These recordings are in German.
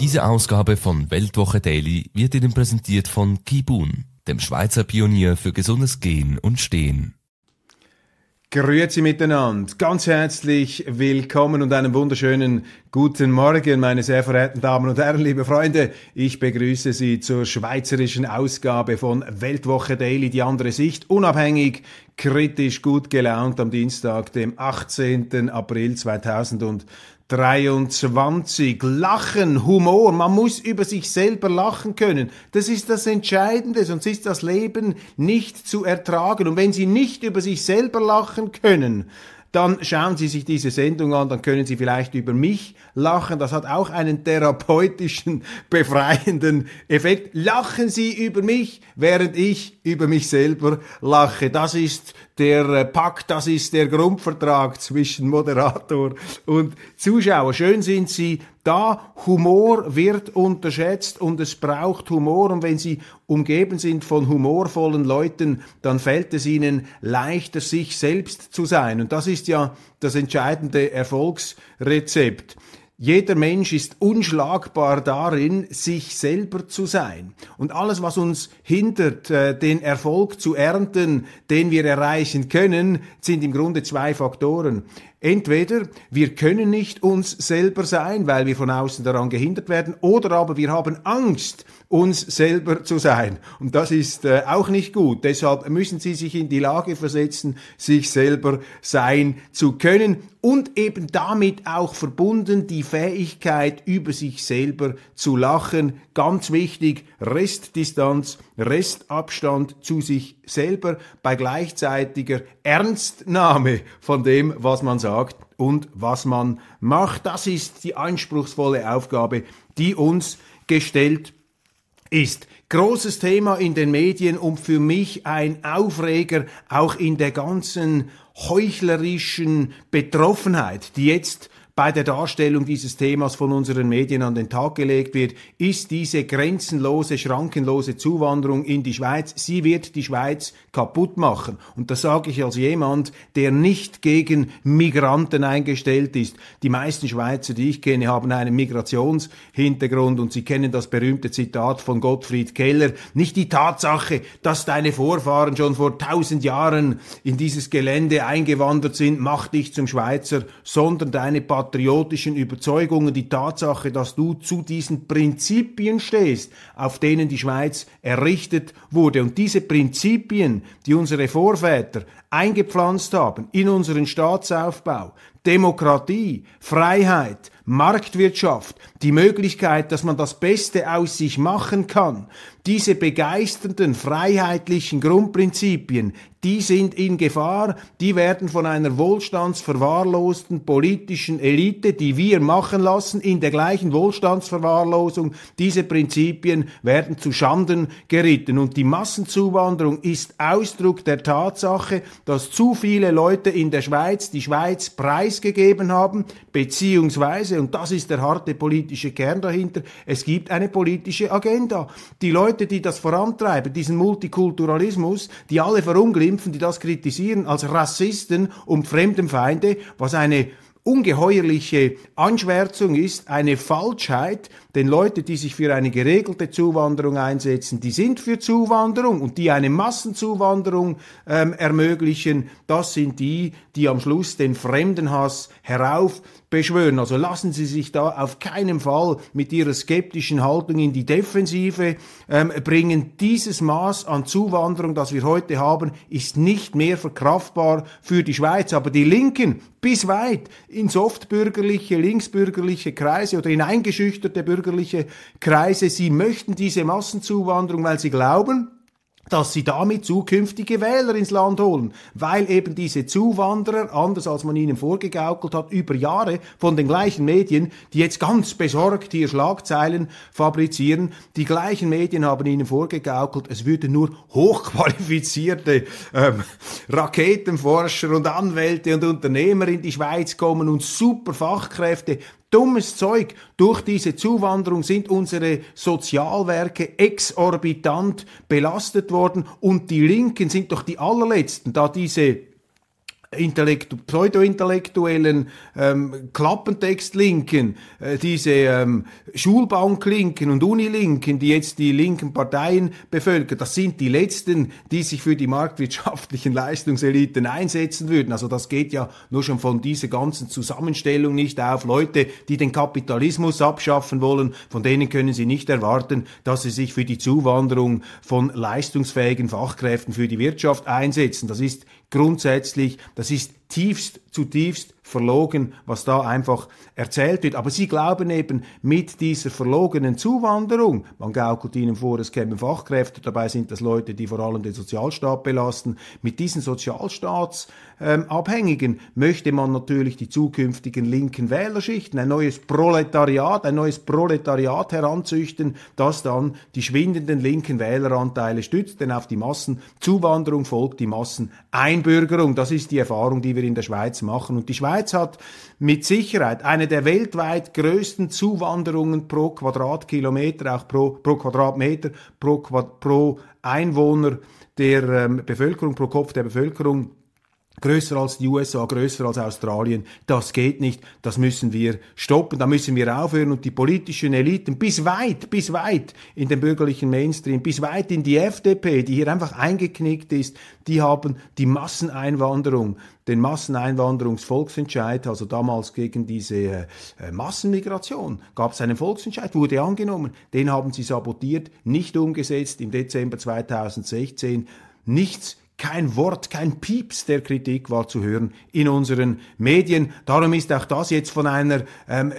Diese Ausgabe von Weltwoche Daily wird Ihnen präsentiert von Kibun, dem Schweizer Pionier für gesundes Gehen und Stehen. Grüezi miteinander, ganz herzlich willkommen und einen wunderschönen guten Morgen, meine sehr verehrten Damen und Herren, liebe Freunde. Ich begrüße Sie zur schweizerischen Ausgabe von Weltwoche Daily, die andere Sicht, unabhängig, kritisch, gut gelaunt am Dienstag, dem 18. April 2000 23. Lachen, Humor, man muss über sich selber lachen können. Das ist das Entscheidende, sonst ist das Leben nicht zu ertragen. Und wenn Sie nicht über sich selber lachen können, dann schauen Sie sich diese Sendung an, dann können Sie vielleicht über mich lachen. Das hat auch einen therapeutischen, befreienden Effekt. Lachen Sie über mich, während ich über mich selber lache. Das ist der äh, Pakt, das ist der Grundvertrag zwischen Moderator und Zuschauer. Schön sind Sie da. Humor wird unterschätzt und es braucht Humor. Und wenn Sie umgeben sind von humorvollen Leuten, dann fällt es Ihnen leichter, sich selbst zu sein. Und das ist ja das entscheidende Erfolgsrezept. Jeder Mensch ist unschlagbar darin, sich selber zu sein. Und alles, was uns hindert, äh, den Erfolg zu ernten, den wir erreichen können, sind im Grunde zwei Faktoren. Entweder wir können nicht uns selber sein, weil wir von außen daran gehindert werden, oder aber wir haben Angst, uns selber zu sein. Und das ist äh, auch nicht gut. Deshalb müssen Sie sich in die Lage versetzen, sich selber sein zu können und eben damit auch verbunden die Fähigkeit, über sich selber zu lachen. Ganz wichtig, Restdistanz, Restabstand zu sich selber bei gleichzeitiger Ernstnahme von dem, was man sagt und was man macht. Das ist die anspruchsvolle Aufgabe, die uns gestellt ist. Großes Thema in den Medien und für mich ein Aufreger auch in der ganzen heuchlerischen Betroffenheit, die jetzt bei der Darstellung dieses Themas von unseren Medien an den Tag gelegt wird, ist diese grenzenlose, schrankenlose Zuwanderung in die Schweiz. Sie wird die Schweiz kaputt machen. Und das sage ich als jemand, der nicht gegen Migranten eingestellt ist. Die meisten Schweizer, die ich kenne, haben einen Migrationshintergrund und sie kennen das berühmte Zitat von Gottfried Keller. Nicht die Tatsache, dass deine Vorfahren schon vor tausend Jahren in dieses Gelände eingewandert sind, macht dich zum Schweizer, sondern deine patriotischen Überzeugungen, die Tatsache, dass du zu diesen Prinzipien stehst, auf denen die Schweiz errichtet wurde. Und diese Prinzipien, die unsere Vorväter eingepflanzt haben in unseren Staatsaufbau, Demokratie, Freiheit, Marktwirtschaft, die Möglichkeit, dass man das Beste aus sich machen kann, diese begeisternden freiheitlichen Grundprinzipien, die sind in Gefahr, die werden von einer wohlstandsverwahrlosten politischen Elite, die wir machen lassen, in der gleichen Wohlstandsverwahrlosung, diese Prinzipien werden zu Schanden geritten. Und die Massenzuwanderung ist Ausdruck der Tatsache, dass zu viele Leute in der Schweiz die Schweiz preisgegeben haben, beziehungsweise, und das ist der harte politische Kern dahinter, es gibt eine politische Agenda. Die Leute, die das vorantreiben, diesen Multikulturalismus, die alle verunglimpfen, die das kritisieren als Rassisten und Fremdenfeinde, was eine ungeheuerliche Anschwärzung ist, eine Falschheit, denn Leute, die sich für eine geregelte Zuwanderung einsetzen, die sind für Zuwanderung und die eine Massenzuwanderung ähm, ermöglichen, das sind die, die am Schluss den Fremdenhass herauf beschwören. Also lassen Sie sich da auf keinen Fall mit Ihrer skeptischen Haltung in die Defensive ähm, bringen. Dieses Maß an Zuwanderung, das wir heute haben, ist nicht mehr verkraftbar für die Schweiz. Aber die Linken bis weit in softbürgerliche, linksbürgerliche Kreise oder in eingeschüchterte bürgerliche Kreise, sie möchten diese Massenzuwanderung, weil sie glauben, dass sie damit zukünftige Wähler ins Land holen, weil eben diese Zuwanderer, anders als man ihnen vorgegaukelt hat, über Jahre von den gleichen Medien, die jetzt ganz besorgt hier Schlagzeilen fabrizieren, die gleichen Medien haben ihnen vorgegaukelt, es würden nur hochqualifizierte ähm, Raketenforscher und Anwälte und Unternehmer in die Schweiz kommen und super Fachkräfte, dummes Zeug. Durch diese Zuwanderung sind unsere Sozialwerke exorbitant belastet worden und die Linken sind doch die allerletzten, da diese Intellektu pseudo-intellektuellen ähm, Klappentext-Linken, äh, diese ähm, Schulbank-Linken und Unilinken, die jetzt die linken Parteien bevölkern, das sind die letzten, die sich für die marktwirtschaftlichen Leistungseliten einsetzen würden. Also das geht ja nur schon von dieser ganzen Zusammenstellung nicht auf. Leute, die den Kapitalismus abschaffen wollen, von denen können Sie nicht erwarten, dass sie sich für die Zuwanderung von leistungsfähigen Fachkräften für die Wirtschaft einsetzen. Das ist grundsätzlich, das ist tiefst, zutiefst verlogen, was da einfach erzählt wird. Aber sie glauben eben mit dieser verlogenen Zuwanderung, man gaukelt ihnen vor, es kämen Fachkräfte, dabei sind das Leute, die vor allem den Sozialstaat belasten. Mit diesen Sozialstaatsabhängigen ähm, möchte man natürlich die zukünftigen linken Wählerschichten, ein neues Proletariat, ein neues Proletariat heranzüchten, das dann die schwindenden linken Wähleranteile stützt, denn auf die Massenzuwanderung folgt die Masseneinbürgerung. Das ist die Erfahrung, die wir in der Schweiz machen. Und die Schweiz Schweiz hat mit Sicherheit eine der weltweit größten Zuwanderungen pro Quadratkilometer, auch pro, pro Quadratmeter, pro, pro Einwohner der ähm, Bevölkerung, pro Kopf der Bevölkerung größer als die USA, größer als Australien. Das geht nicht. Das müssen wir stoppen. Da müssen wir aufhören und die politischen Eliten bis weit, bis weit in den bürgerlichen Mainstream, bis weit in die FDP, die hier einfach eingeknickt ist, die haben die Masseneinwanderung, den Masseneinwanderungsvolksentscheid, also damals gegen diese äh, Massenmigration, gab es einen Volksentscheid, wurde angenommen. Den haben sie sabotiert, nicht umgesetzt im Dezember 2016. Nichts kein Wort, kein Pieps der Kritik war zu hören in unseren Medien. Darum ist auch das jetzt von einer ähm,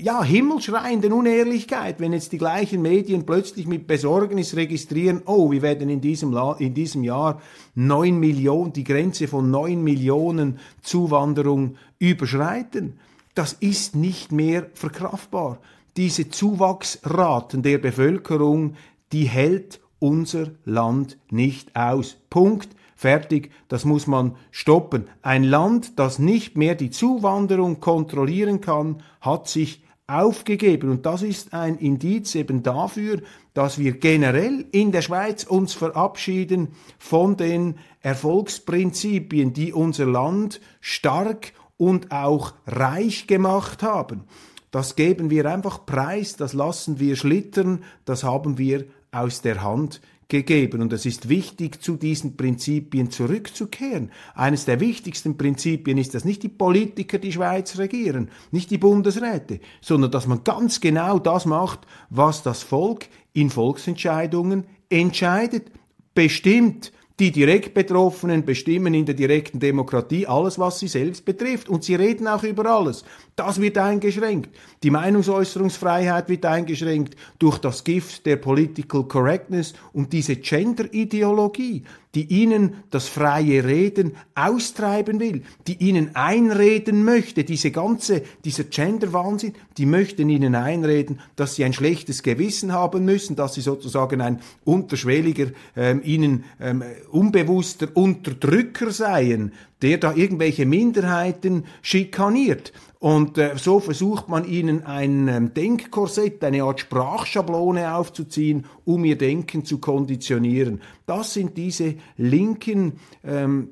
ja, himmelschreienden Unehrlichkeit, wenn jetzt die gleichen Medien plötzlich mit Besorgnis registrieren, oh, wir werden in diesem, La in diesem Jahr neun Millionen, die Grenze von neun Millionen Zuwanderung überschreiten. Das ist nicht mehr verkraftbar. Diese Zuwachsraten der Bevölkerung, die hält unser Land nicht aus. Punkt. Fertig, das muss man stoppen. Ein Land, das nicht mehr die Zuwanderung kontrollieren kann, hat sich aufgegeben. Und das ist ein Indiz eben dafür, dass wir generell in der Schweiz uns verabschieden von den Erfolgsprinzipien, die unser Land stark und auch reich gemacht haben. Das geben wir einfach preis, das lassen wir schlittern, das haben wir aus der Hand gegeben. Und es ist wichtig, zu diesen Prinzipien zurückzukehren. Eines der wichtigsten Prinzipien ist, dass nicht die Politiker die Schweiz regieren, nicht die Bundesräte, sondern dass man ganz genau das macht, was das Volk in Volksentscheidungen entscheidet, bestimmt. Die direkt Betroffenen bestimmen in der direkten Demokratie alles, was sie selbst betrifft. Und sie reden auch über alles. Das wird eingeschränkt. Die Meinungsäußerungsfreiheit wird eingeschränkt durch das Gift der Political Correctness und diese Gender-Ideologie, die ihnen das freie Reden austreiben will, die ihnen einreden möchte, diese ganze, dieser Gender-Wahnsinn, die möchten ihnen einreden, dass sie ein schlechtes Gewissen haben müssen, dass sie sozusagen ein unterschwelliger, ähm, ihnen ähm, unbewusster Unterdrücker seien, der da irgendwelche Minderheiten schikaniert. Und äh, so versucht man ihnen ein ähm, Denkkorsett, eine Art Sprachschablone aufzuziehen, um ihr Denken zu konditionieren. Das sind diese linken ähm,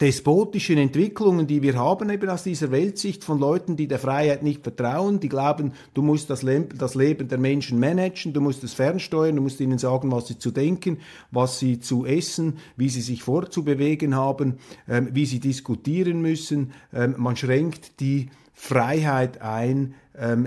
despotischen Entwicklungen, die wir haben, eben aus dieser Weltsicht von Leuten, die der Freiheit nicht vertrauen, die glauben, du musst das, Le das Leben der Menschen managen, du musst es fernsteuern, du musst ihnen sagen, was sie zu denken, was sie zu essen, wie sie sich vorzubewegen haben, ähm, wie sie diskutieren müssen. Ähm, man schränkt die Freiheit ein,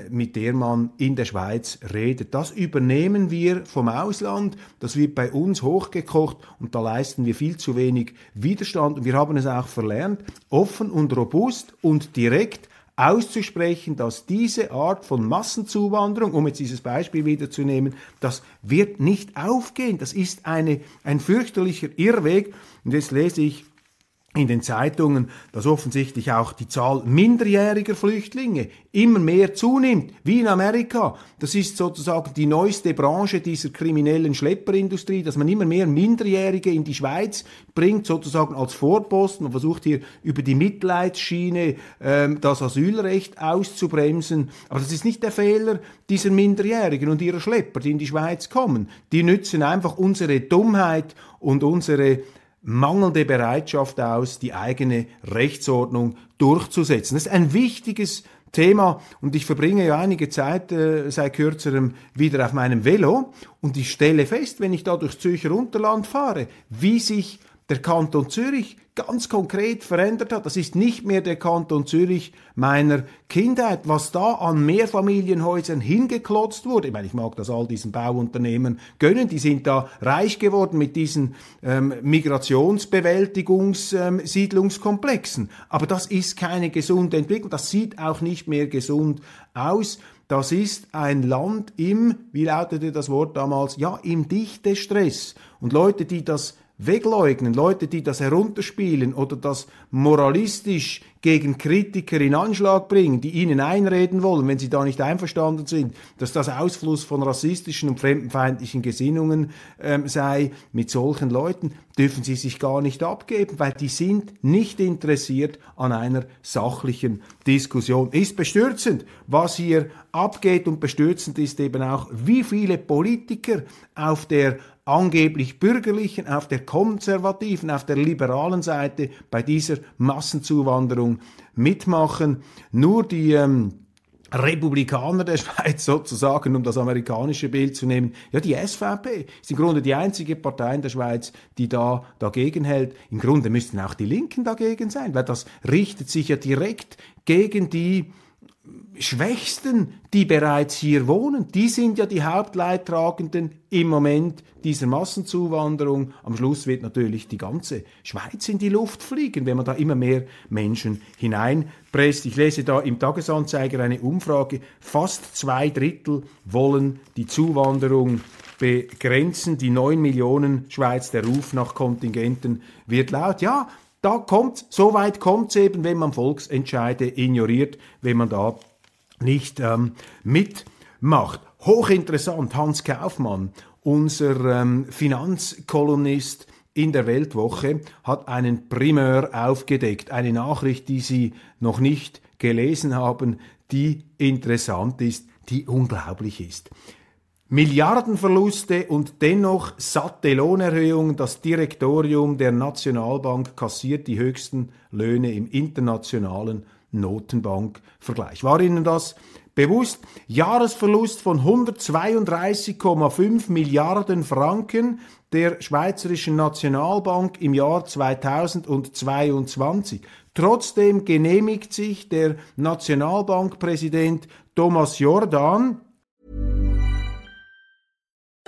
mit der man in der Schweiz redet. Das übernehmen wir vom Ausland, das wird bei uns hochgekocht und da leisten wir viel zu wenig Widerstand und wir haben es auch verlernt, offen und robust und direkt auszusprechen, dass diese Art von Massenzuwanderung, um jetzt dieses Beispiel wiederzunehmen, das wird nicht aufgehen. Das ist eine, ein fürchterlicher Irrweg. Und jetzt lese ich in den Zeitungen, dass offensichtlich auch die Zahl minderjähriger Flüchtlinge immer mehr zunimmt, wie in Amerika. Das ist sozusagen die neueste Branche dieser kriminellen Schlepperindustrie, dass man immer mehr Minderjährige in die Schweiz bringt, sozusagen als Vorposten. Man versucht hier über die Mitleidsschiene ähm, das Asylrecht auszubremsen. Aber das ist nicht der Fehler dieser Minderjährigen und ihrer Schlepper, die in die Schweiz kommen. Die nützen einfach unsere Dummheit und unsere mangelnde Bereitschaft aus, die eigene Rechtsordnung durchzusetzen. Das ist ein wichtiges Thema und ich verbringe ja einige Zeit äh, seit kürzerem wieder auf meinem Velo und ich stelle fest, wenn ich da durch Zürcher Unterland fahre, wie sich der Kanton Zürich ganz konkret verändert hat. Das ist nicht mehr der Kanton Zürich meiner Kindheit, was da an Mehrfamilienhäusern hingeklotzt wurde. Ich meine, ich mag das all diesen Bauunternehmen gönnen. Die sind da reich geworden mit diesen ähm, Migrationsbewältigungs-Siedlungskomplexen. Ähm, Aber das ist keine gesunde Entwicklung. Das sieht auch nicht mehr gesund aus. Das ist ein Land im, wie lautete das Wort damals? Ja, im Dichtestress. Und Leute, die das wegleugnen, Leute, die das herunterspielen oder das moralistisch gegen Kritiker in Anschlag bringen, die ihnen einreden wollen, wenn sie da nicht einverstanden sind, dass das Ausfluss von rassistischen und fremdenfeindlichen Gesinnungen ähm, sei, mit solchen Leuten dürfen sie sich gar nicht abgeben, weil die sind nicht interessiert an einer sachlichen Diskussion. Ist bestürzend, was hier abgeht und bestürzend ist eben auch, wie viele Politiker auf der angeblich bürgerlichen, auf der konservativen, auf der liberalen Seite bei dieser Massenzuwanderung mitmachen. Nur die ähm, Republikaner der Schweiz sozusagen, um das amerikanische Bild zu nehmen. Ja, die SVP ist im Grunde die einzige Partei in der Schweiz, die da dagegen hält. Im Grunde müssten auch die Linken dagegen sein, weil das richtet sich ja direkt gegen die Schwächsten, die bereits hier wohnen, die sind ja die Hauptleidtragenden im Moment dieser Massenzuwanderung. Am Schluss wird natürlich die ganze Schweiz in die Luft fliegen, wenn man da immer mehr Menschen hineinpresst. Ich lese da im Tagesanzeiger eine Umfrage, fast zwei Drittel wollen die Zuwanderung begrenzen. Die neun Millionen Schweiz, der Ruf nach Kontingenten wird laut. Ja, da kommt, so weit kommt es eben, wenn man Volksentscheide ignoriert, wenn man da nicht ähm, mitmacht. Hochinteressant, Hans Kaufmann, unser ähm, Finanzkolumnist in der Weltwoche, hat einen Primeur aufgedeckt, eine Nachricht, die Sie noch nicht gelesen haben, die interessant ist, die unglaublich ist. Milliardenverluste und dennoch satte Lohnerhöhungen. Das Direktorium der Nationalbank kassiert die höchsten Löhne im internationalen Notenbankvergleich. War Ihnen das bewusst? Jahresverlust von 132,5 Milliarden Franken der Schweizerischen Nationalbank im Jahr 2022. Trotzdem genehmigt sich der Nationalbankpräsident Thomas Jordan,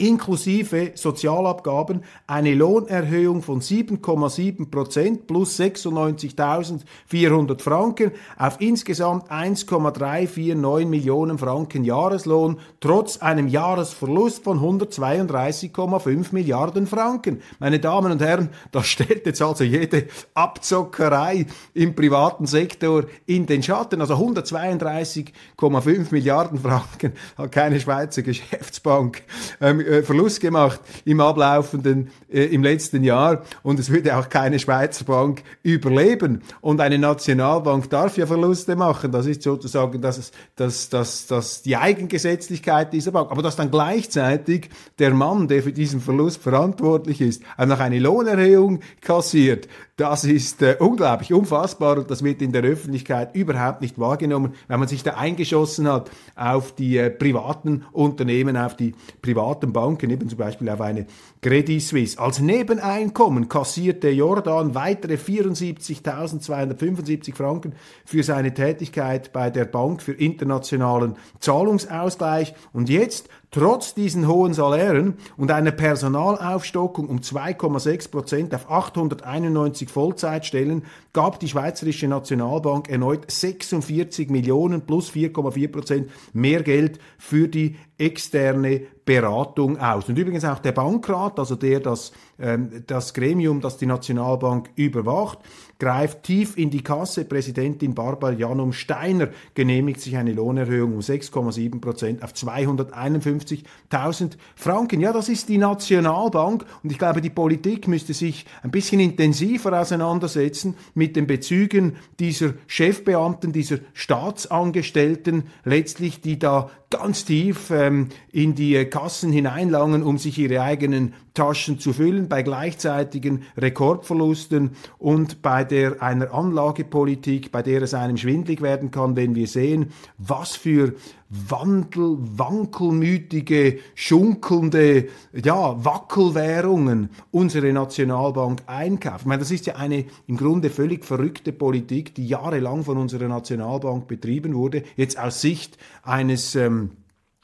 inklusive Sozialabgaben eine Lohnerhöhung von 7,7 Prozent plus 96.400 Franken auf insgesamt 1,349 Millionen Franken Jahreslohn trotz einem Jahresverlust von 132,5 Milliarden Franken. Meine Damen und Herren, das stellt jetzt also jede Abzockerei im privaten Sektor in den Schatten. Also 132,5 Milliarden Franken hat keine Schweizer Geschäftsbank ähm, äh, Verlust gemacht im ablaufenden, äh, im letzten Jahr und es würde auch keine Schweizer Bank überleben. Und eine Nationalbank darf ja Verluste machen. Das ist sozusagen das, das, das, das die Eigengesetzlichkeit dieser Bank. Aber dass dann gleichzeitig der Mann, der für diesen Verlust verantwortlich ist, auch noch eine Lohnerhöhung kassiert, das ist äh, unglaublich, unfassbar und das wird in der Öffentlichkeit überhaupt nicht wahrgenommen, weil man sich da eingeschossen hat auf die äh, privaten Unternehmen, auf die privaten Banken, eben zum Beispiel auf eine Credit Suisse. Als Nebeneinkommen kassierte Jordan weitere 74.275 Franken für seine Tätigkeit bei der Bank für internationalen Zahlungsausgleich und jetzt Trotz diesen hohen Salären und einer Personalaufstockung um 2,6 Prozent auf 891 Vollzeitstellen gab die Schweizerische Nationalbank erneut 46 Millionen plus 4,4 Prozent mehr Geld für die externe Beratung aus. Und übrigens auch der Bankrat, also der das, ähm, das Gremium, das die Nationalbank überwacht, greift tief in die Kasse. Präsidentin Barbara Janum Steiner genehmigt sich eine Lohnerhöhung um 6,7 Prozent auf 251.000 Franken. Ja, das ist die Nationalbank und ich glaube, die Politik müsste sich ein bisschen intensiver auseinandersetzen mit den Bezügen dieser Chefbeamten, dieser Staatsangestellten, letztlich, die da ganz tief ähm, in die Kassen hineinlangen, um sich ihre eigenen Taschen zu füllen, bei gleichzeitigen Rekordverlusten und bei der einer Anlagepolitik, bei der es einem schwindlig werden kann, wenn wir sehen, was für Wandel, wankelmütige, schunkelnde, ja, Wackelwährungen unsere Nationalbank einkauft. Ich meine, das ist ja eine im Grunde völlig verrückte Politik, die jahrelang von unserer Nationalbank betrieben wurde, jetzt aus Sicht eines ähm,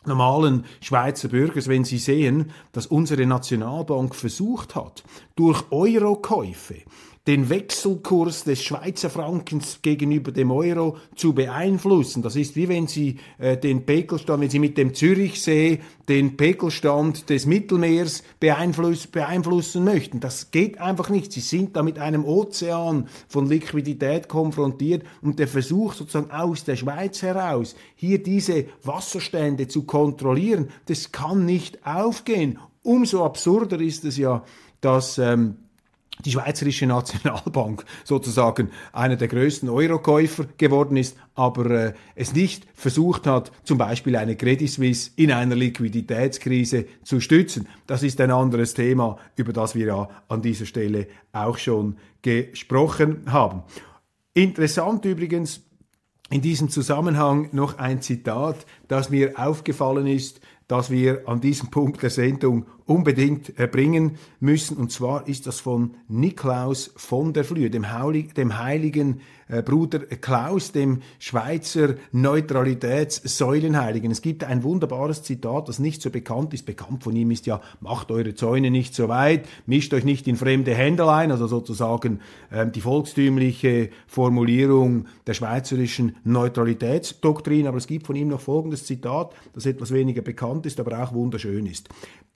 normalen Schweizer Bürgers, wenn sie sehen, dass unsere Nationalbank versucht hat, durch Eurokäufe den Wechselkurs des Schweizer Frankens gegenüber dem Euro zu beeinflussen. Das ist wie wenn Sie äh, den Pegelstand, wenn Sie mit dem Zürichsee den Pegelstand des Mittelmeers beeinfluss, beeinflussen möchten. Das geht einfach nicht. Sie sind da mit einem Ozean von Liquidität konfrontiert und der Versuch sozusagen aus der Schweiz heraus hier diese Wasserstände zu kontrollieren, das kann nicht aufgehen. Umso absurder ist es ja, dass ähm, die Schweizerische Nationalbank sozusagen einer der größten Eurokäufer geworden ist, aber äh, es nicht versucht hat, zum Beispiel eine Credit Suisse in einer Liquiditätskrise zu stützen. Das ist ein anderes Thema, über das wir ja an dieser Stelle auch schon gesprochen haben. Interessant übrigens in diesem Zusammenhang noch ein Zitat, das mir aufgefallen ist, dass wir an diesem Punkt der Sendung unbedingt erbringen müssen. Und zwar ist das von Niklaus von der Flühe, dem, Heilig, dem heiligen äh, Bruder Klaus, dem Schweizer Neutralitätssäulenheiligen. Es gibt ein wunderbares Zitat, das nicht so bekannt ist. Bekannt von ihm ist ja, macht eure Zäune nicht so weit, mischt euch nicht in fremde Hände ein, also sozusagen äh, die volkstümliche Formulierung der schweizerischen Neutralitätsdoktrin. Aber es gibt von ihm noch folgendes Zitat, das etwas weniger bekannt ist, aber auch wunderschön ist.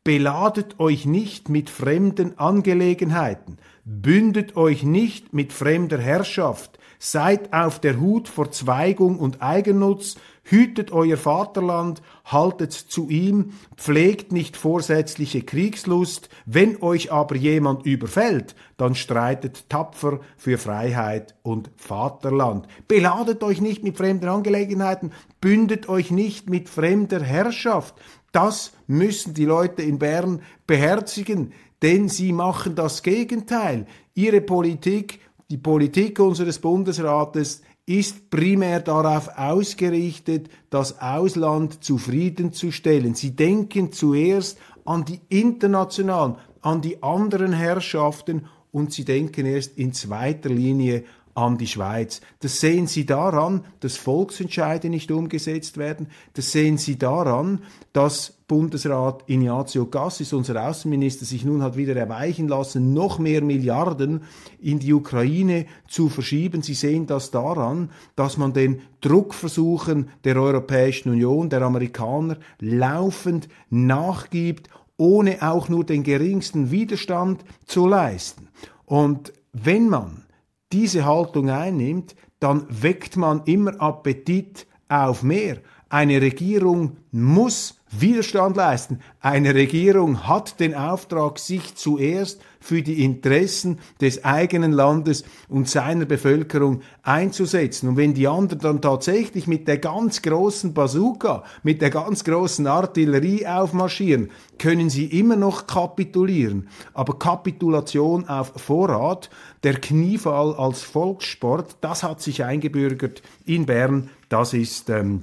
Beladet euch nicht mit fremden Angelegenheiten, bündet euch nicht mit fremder Herrschaft, seid auf der Hut vor Zweigung und Eigennutz, hütet euer Vaterland, haltet zu ihm, pflegt nicht vorsätzliche Kriegslust, wenn euch aber jemand überfällt, dann streitet tapfer für Freiheit und Vaterland. Beladet euch nicht mit fremden Angelegenheiten, bündet euch nicht mit fremder Herrschaft, das müssen die Leute in Bern beherzigen, denn sie machen das Gegenteil. Ihre Politik, die Politik unseres Bundesrates ist primär darauf ausgerichtet, das Ausland zufriedenzustellen. Sie denken zuerst an die internationalen, an die anderen Herrschaften und sie denken erst in zweiter Linie an die Schweiz. Das sehen Sie daran, dass Volksentscheide nicht umgesetzt werden. Das sehen Sie daran, dass Bundesrat Ignazio Cassis, unser Außenminister, sich nun hat wieder erweichen lassen, noch mehr Milliarden in die Ukraine zu verschieben. Sie sehen das daran, dass man den Druckversuchen der Europäischen Union, der Amerikaner, laufend nachgibt, ohne auch nur den geringsten Widerstand zu leisten. Und wenn man diese Haltung einnimmt, dann weckt man immer Appetit auf mehr. Eine Regierung muss Widerstand leisten. Eine Regierung hat den Auftrag, sich zuerst für die Interessen des eigenen Landes und seiner Bevölkerung einzusetzen. Und wenn die anderen dann tatsächlich mit der ganz großen Bazooka, mit der ganz großen Artillerie aufmarschieren, können sie immer noch kapitulieren. Aber Kapitulation auf Vorrat, der Kniefall als Volkssport, das hat sich eingebürgert in Bern. Das ist ähm,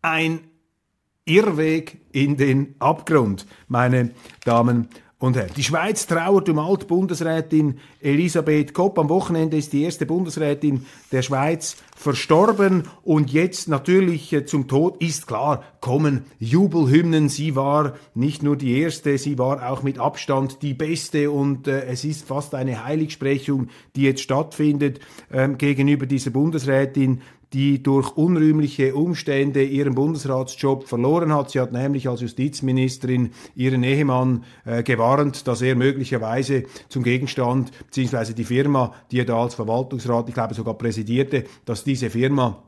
ein Irrweg in den Abgrund, meine Damen und Herren. Die Schweiz trauert um Altbundesrätin Elisabeth Kopp. Am Wochenende ist die erste Bundesrätin der Schweiz verstorben und jetzt natürlich äh, zum Tod ist klar, kommen Jubelhymnen. Sie war nicht nur die erste, sie war auch mit Abstand die beste und äh, es ist fast eine Heiligsprechung, die jetzt stattfindet ähm, gegenüber dieser Bundesrätin die durch unrühmliche Umstände ihren Bundesratsjob verloren hat. Sie hat nämlich als Justizministerin ihren Ehemann äh, gewarnt, dass er möglicherweise zum Gegenstand, beziehungsweise die Firma, die er da als Verwaltungsrat, ich glaube sogar präsidierte, dass diese Firma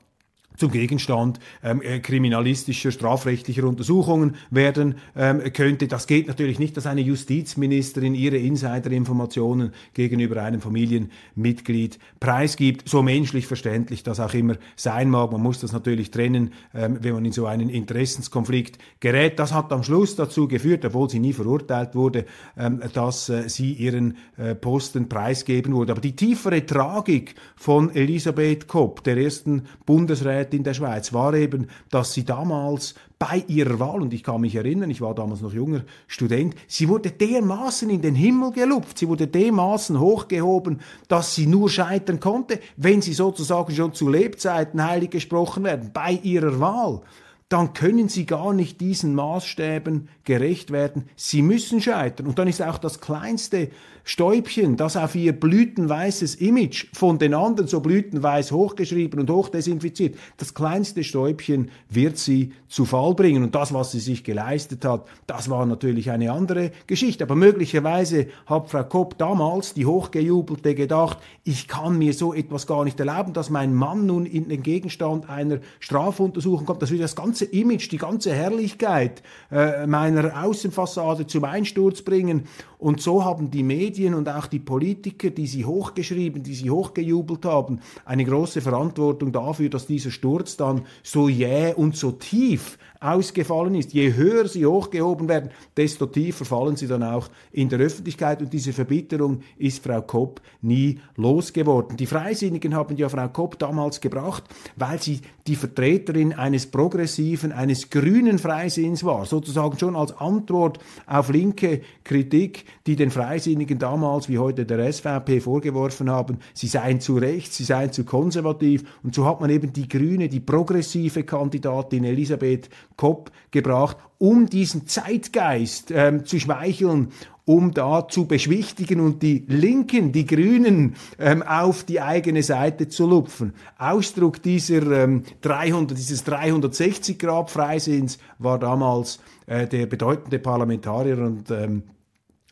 zum Gegenstand ähm, äh, kriminalistischer, strafrechtlicher Untersuchungen werden ähm, könnte. Das geht natürlich nicht, dass eine Justizministerin ihre Insiderinformationen gegenüber einem Familienmitglied preisgibt. So menschlich verständlich das auch immer sein mag. Man muss das natürlich trennen, ähm, wenn man in so einen Interessenskonflikt gerät. Das hat am Schluss dazu geführt, obwohl sie nie verurteilt wurde, ähm, dass äh, sie ihren äh, Posten preisgeben wurde. Aber die tiefere Tragik von Elisabeth Kopp, der ersten Bundesrätin, in der Schweiz war eben, dass sie damals bei ihrer Wahl, und ich kann mich erinnern, ich war damals noch junger Student, sie wurde dermaßen in den Himmel gelupft, sie wurde dermaßen hochgehoben, dass sie nur scheitern konnte, wenn sie sozusagen schon zu Lebzeiten heilig gesprochen werden, bei ihrer Wahl dann können sie gar nicht diesen Maßstäben gerecht werden. Sie müssen scheitern. Und dann ist auch das kleinste Stäubchen, das auf ihr blütenweißes Image von den anderen so blütenweiß hochgeschrieben und hochdesinfiziert, das kleinste Stäubchen wird sie zu Fall bringen. Und das, was sie sich geleistet hat, das war natürlich eine andere Geschichte. Aber möglicherweise hat Frau Kopp damals, die Hochgejubelte, gedacht, ich kann mir so etwas gar nicht erlauben, dass mein Mann nun in den Gegenstand einer Strafuntersuchung kommt. Das würde das ganze Image, die ganze Herrlichkeit äh, meiner Außenfassade zum Einsturz bringen. Und so haben die Medien und auch die Politiker, die sie hochgeschrieben, die sie hochgejubelt haben, eine große Verantwortung dafür, dass dieser Sturz dann so jäh und so tief ausgefallen ist. Je höher sie hochgehoben werden, desto tiefer fallen sie dann auch in der Öffentlichkeit und diese Verbitterung ist Frau Kopp nie losgeworden. Die Freisinnigen haben ja Frau Kopp damals gebracht, weil sie die Vertreterin eines progressiven, eines grünen Freisinns war, sozusagen schon als Antwort auf linke Kritik, die den Freisinnigen damals wie heute der SVP vorgeworfen haben, sie seien zu rechts, sie seien zu konservativ und so hat man eben die grüne, die progressive Kandidatin Elisabeth Kopp gebracht, um diesen Zeitgeist ähm, zu schmeicheln um da zu beschwichtigen und die Linken, die Grünen ähm, auf die eigene Seite zu lupfen. Ausdruck dieser ähm, 300, dieses 360 Grad Freisinns war damals äh, der bedeutende Parlamentarier und ähm,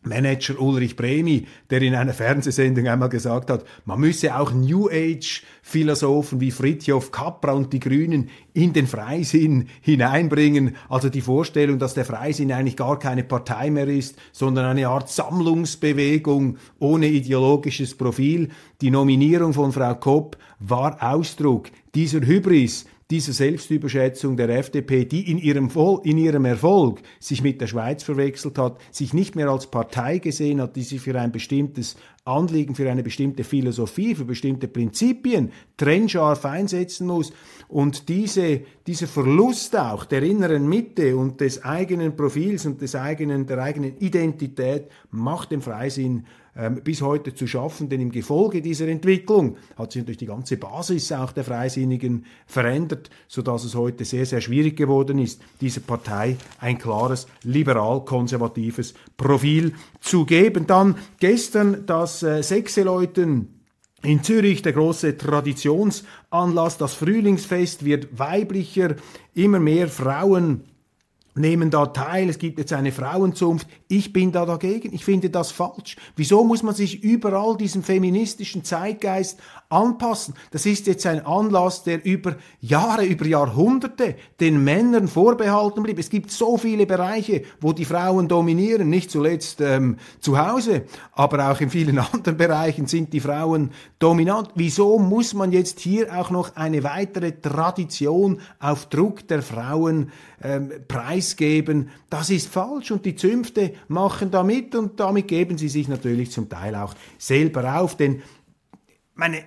Manager Ulrich Bremi, der in einer Fernsehsendung einmal gesagt hat, man müsse auch New Age Philosophen wie Fritjof Capra und die Grünen in den Freisinn hineinbringen. Also die Vorstellung, dass der Freisinn eigentlich gar keine Partei mehr ist, sondern eine Art Sammlungsbewegung ohne ideologisches Profil. Die Nominierung von Frau Kopp war Ausdruck dieser Hybris, dieser Selbstüberschätzung der FDP, die in ihrem, in ihrem Erfolg sich mit der Schweiz verwechselt hat, sich nicht mehr als Partei gesehen hat, die sich für ein bestimmtes Anliegen für eine bestimmte Philosophie, für bestimmte Prinzipien trennscharf einsetzen muss. Und diese, dieser Verlust auch der inneren Mitte und des eigenen Profils und des eigenen, der eigenen Identität macht dem Freisinn ähm, bis heute zu schaffen, denn im Gefolge dieser Entwicklung hat sich natürlich die ganze Basis auch der Freisinnigen verändert, so dass es heute sehr, sehr schwierig geworden ist, dieser Partei ein klares liberal-konservatives Profil zu geben. Dann gestern das äh, Sechseläuten in Zürich der große Traditionsanlass, das Frühlingsfest wird weiblicher, immer mehr Frauen nehmen da teil, es gibt jetzt eine Frauenzunft. Ich bin da dagegen, ich finde das falsch. Wieso muss man sich überall diesem feministischen Zeitgeist anpassen? Das ist jetzt ein Anlass, der über Jahre, über Jahrhunderte den Männern vorbehalten blieb. Es gibt so viele Bereiche, wo die Frauen dominieren, nicht zuletzt ähm, zu Hause, aber auch in vielen anderen Bereichen sind die Frauen dominant. Wieso muss man jetzt hier auch noch eine weitere Tradition auf Druck der Frauen ähm, preisgeben, das ist falsch und die Zünfte machen damit und damit geben sie sich natürlich zum Teil auch selber auf, denn meine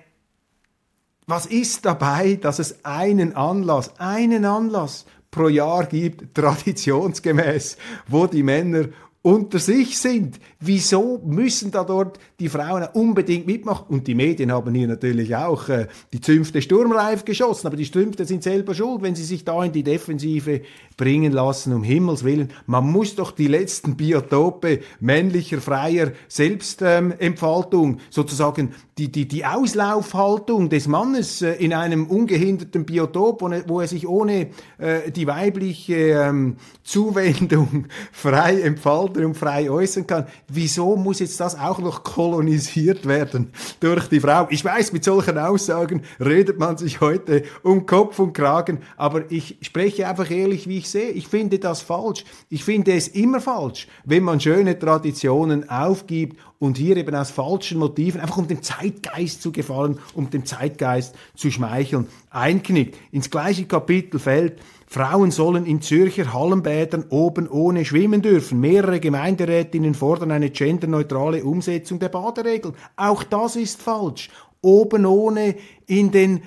was ist dabei, dass es einen Anlass, einen Anlass pro Jahr gibt, traditionsgemäß, wo die Männer unter sich sind. Wieso müssen da dort die Frauen unbedingt mitmachen? Und die Medien haben hier natürlich auch äh, die Zünfte sturmreif geschossen, aber die Zünfte sind selber schuld, wenn sie sich da in die Defensive bringen lassen, um Himmels Willen. Man muss doch die letzten Biotope männlicher, freier Selbstentfaltung, ähm, sozusagen die, die, die Auslaufhaltung des Mannes äh, in einem ungehinderten Biotop, wo, wo er sich ohne äh, die weibliche ähm, Zuwendung frei entfalten und frei äußern kann. Wieso muss jetzt das auch noch kolonisiert werden durch die Frau? Ich weiß, mit solchen Aussagen redet man sich heute um Kopf und Kragen, aber ich spreche einfach ehrlich, wie ich sehe. Ich finde das falsch. Ich finde es immer falsch, wenn man schöne Traditionen aufgibt und hier eben aus falschen Motiven, einfach um dem Zeitgeist zu gefallen, um dem Zeitgeist zu schmeicheln, einknickt. Ins gleiche Kapitel fällt, Frauen sollen in Zürcher Hallenbädern oben ohne schwimmen dürfen. Mehrere Gemeinderätinnen fordern eine genderneutrale Umsetzung der Baderegeln. Auch das ist falsch. Oben ohne in den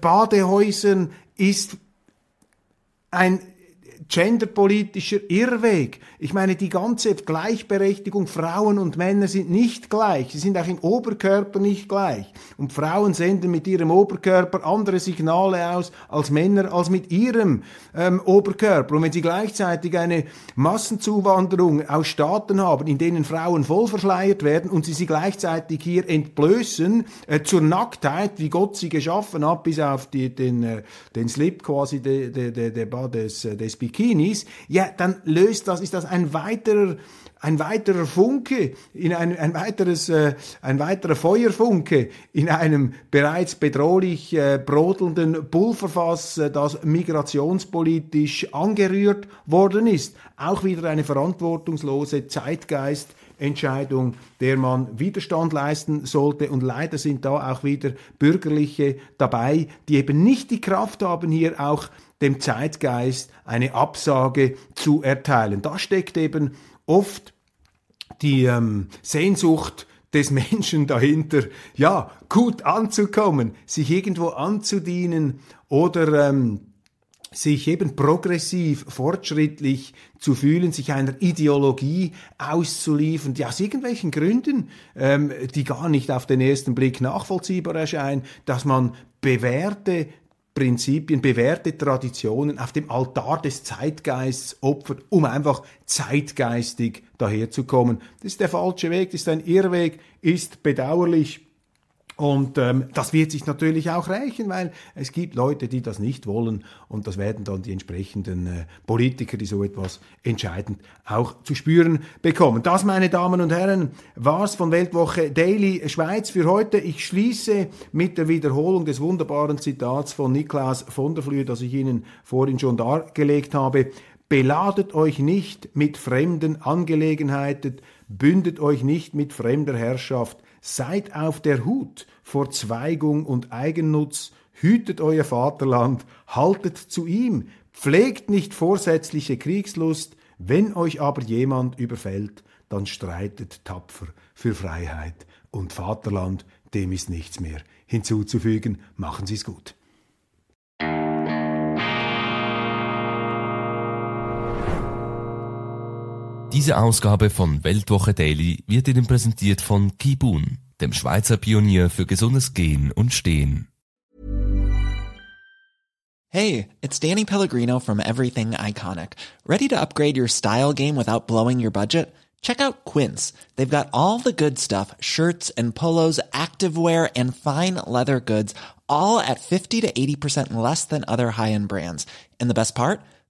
Badehäusern ist ein genderpolitischer Irrweg. Ich meine, die ganze Gleichberechtigung, Frauen und Männer sind nicht gleich. Sie sind auch im Oberkörper nicht gleich. Und Frauen senden mit ihrem Oberkörper andere Signale aus als Männer als mit ihrem ähm, Oberkörper. Und wenn sie gleichzeitig eine Massenzuwanderung aus Staaten haben, in denen Frauen voll verschleiert werden und sie sie gleichzeitig hier entblößen äh, zur Nacktheit, wie Gott sie geschaffen hat, bis auf die, den, äh, den Slip quasi de, de, de, de, des, äh, des Bikinis, ja, dann löst das, ist das ein weiterer ein weiterer Funke, in ein, ein, weiteres, äh, ein weiterer Feuerfunke in einem bereits bedrohlich äh, brodelnden Pulverfass, äh, das migrationspolitisch angerührt worden ist. Auch wieder eine verantwortungslose Zeitgeistentscheidung, der man Widerstand leisten sollte. Und leider sind da auch wieder Bürgerliche dabei, die eben nicht die Kraft haben, hier auch dem Zeitgeist eine Absage zu erteilen. Da steckt eben oft die ähm, Sehnsucht des Menschen dahinter, ja, gut anzukommen, sich irgendwo anzudienen oder ähm, sich eben progressiv, fortschrittlich zu fühlen, sich einer Ideologie auszuliefern, die aus irgendwelchen Gründen, ähm, die gar nicht auf den ersten Blick nachvollziehbar erscheinen, dass man bewährte Prinzipien, bewährte Traditionen auf dem Altar des Zeitgeists opfert, um einfach zeitgeistig daherzukommen. Das ist der falsche Weg, das ist ein Irrweg, ist bedauerlich, und ähm, das wird sich natürlich auch rächen, weil es gibt Leute, die das nicht wollen und das werden dann die entsprechenden äh, Politiker, die so etwas entscheidend auch zu spüren bekommen. Das, meine Damen und Herren, war's von Weltwoche Daily Schweiz für heute. Ich schließe mit der Wiederholung des wunderbaren Zitats von Niklaus von der Flühe, das ich Ihnen vorhin schon dargelegt habe. Beladet euch nicht mit fremden Angelegenheiten, bündet euch nicht mit fremder Herrschaft, Seid auf der Hut vor Zweigung und Eigennutz, hütet euer Vaterland, haltet zu ihm, pflegt nicht vorsätzliche Kriegslust, wenn euch aber jemand überfällt, dann streitet tapfer für Freiheit und Vaterland, dem ist nichts mehr hinzuzufügen. Machen Sie es gut. Diese Ausgabe von Weltwoche Daily wird Ihnen präsentiert von Kibun, dem Schweizer Pionier für gesundes Gehen und Stehen. Hey, it's Danny Pellegrino from Everything Iconic. Ready to upgrade your style game without blowing your budget? Check out Quince. They've got all the good stuff, shirts and polos, activewear and fine leather goods, all at 50 to 80% less than other high-end brands. And the best part?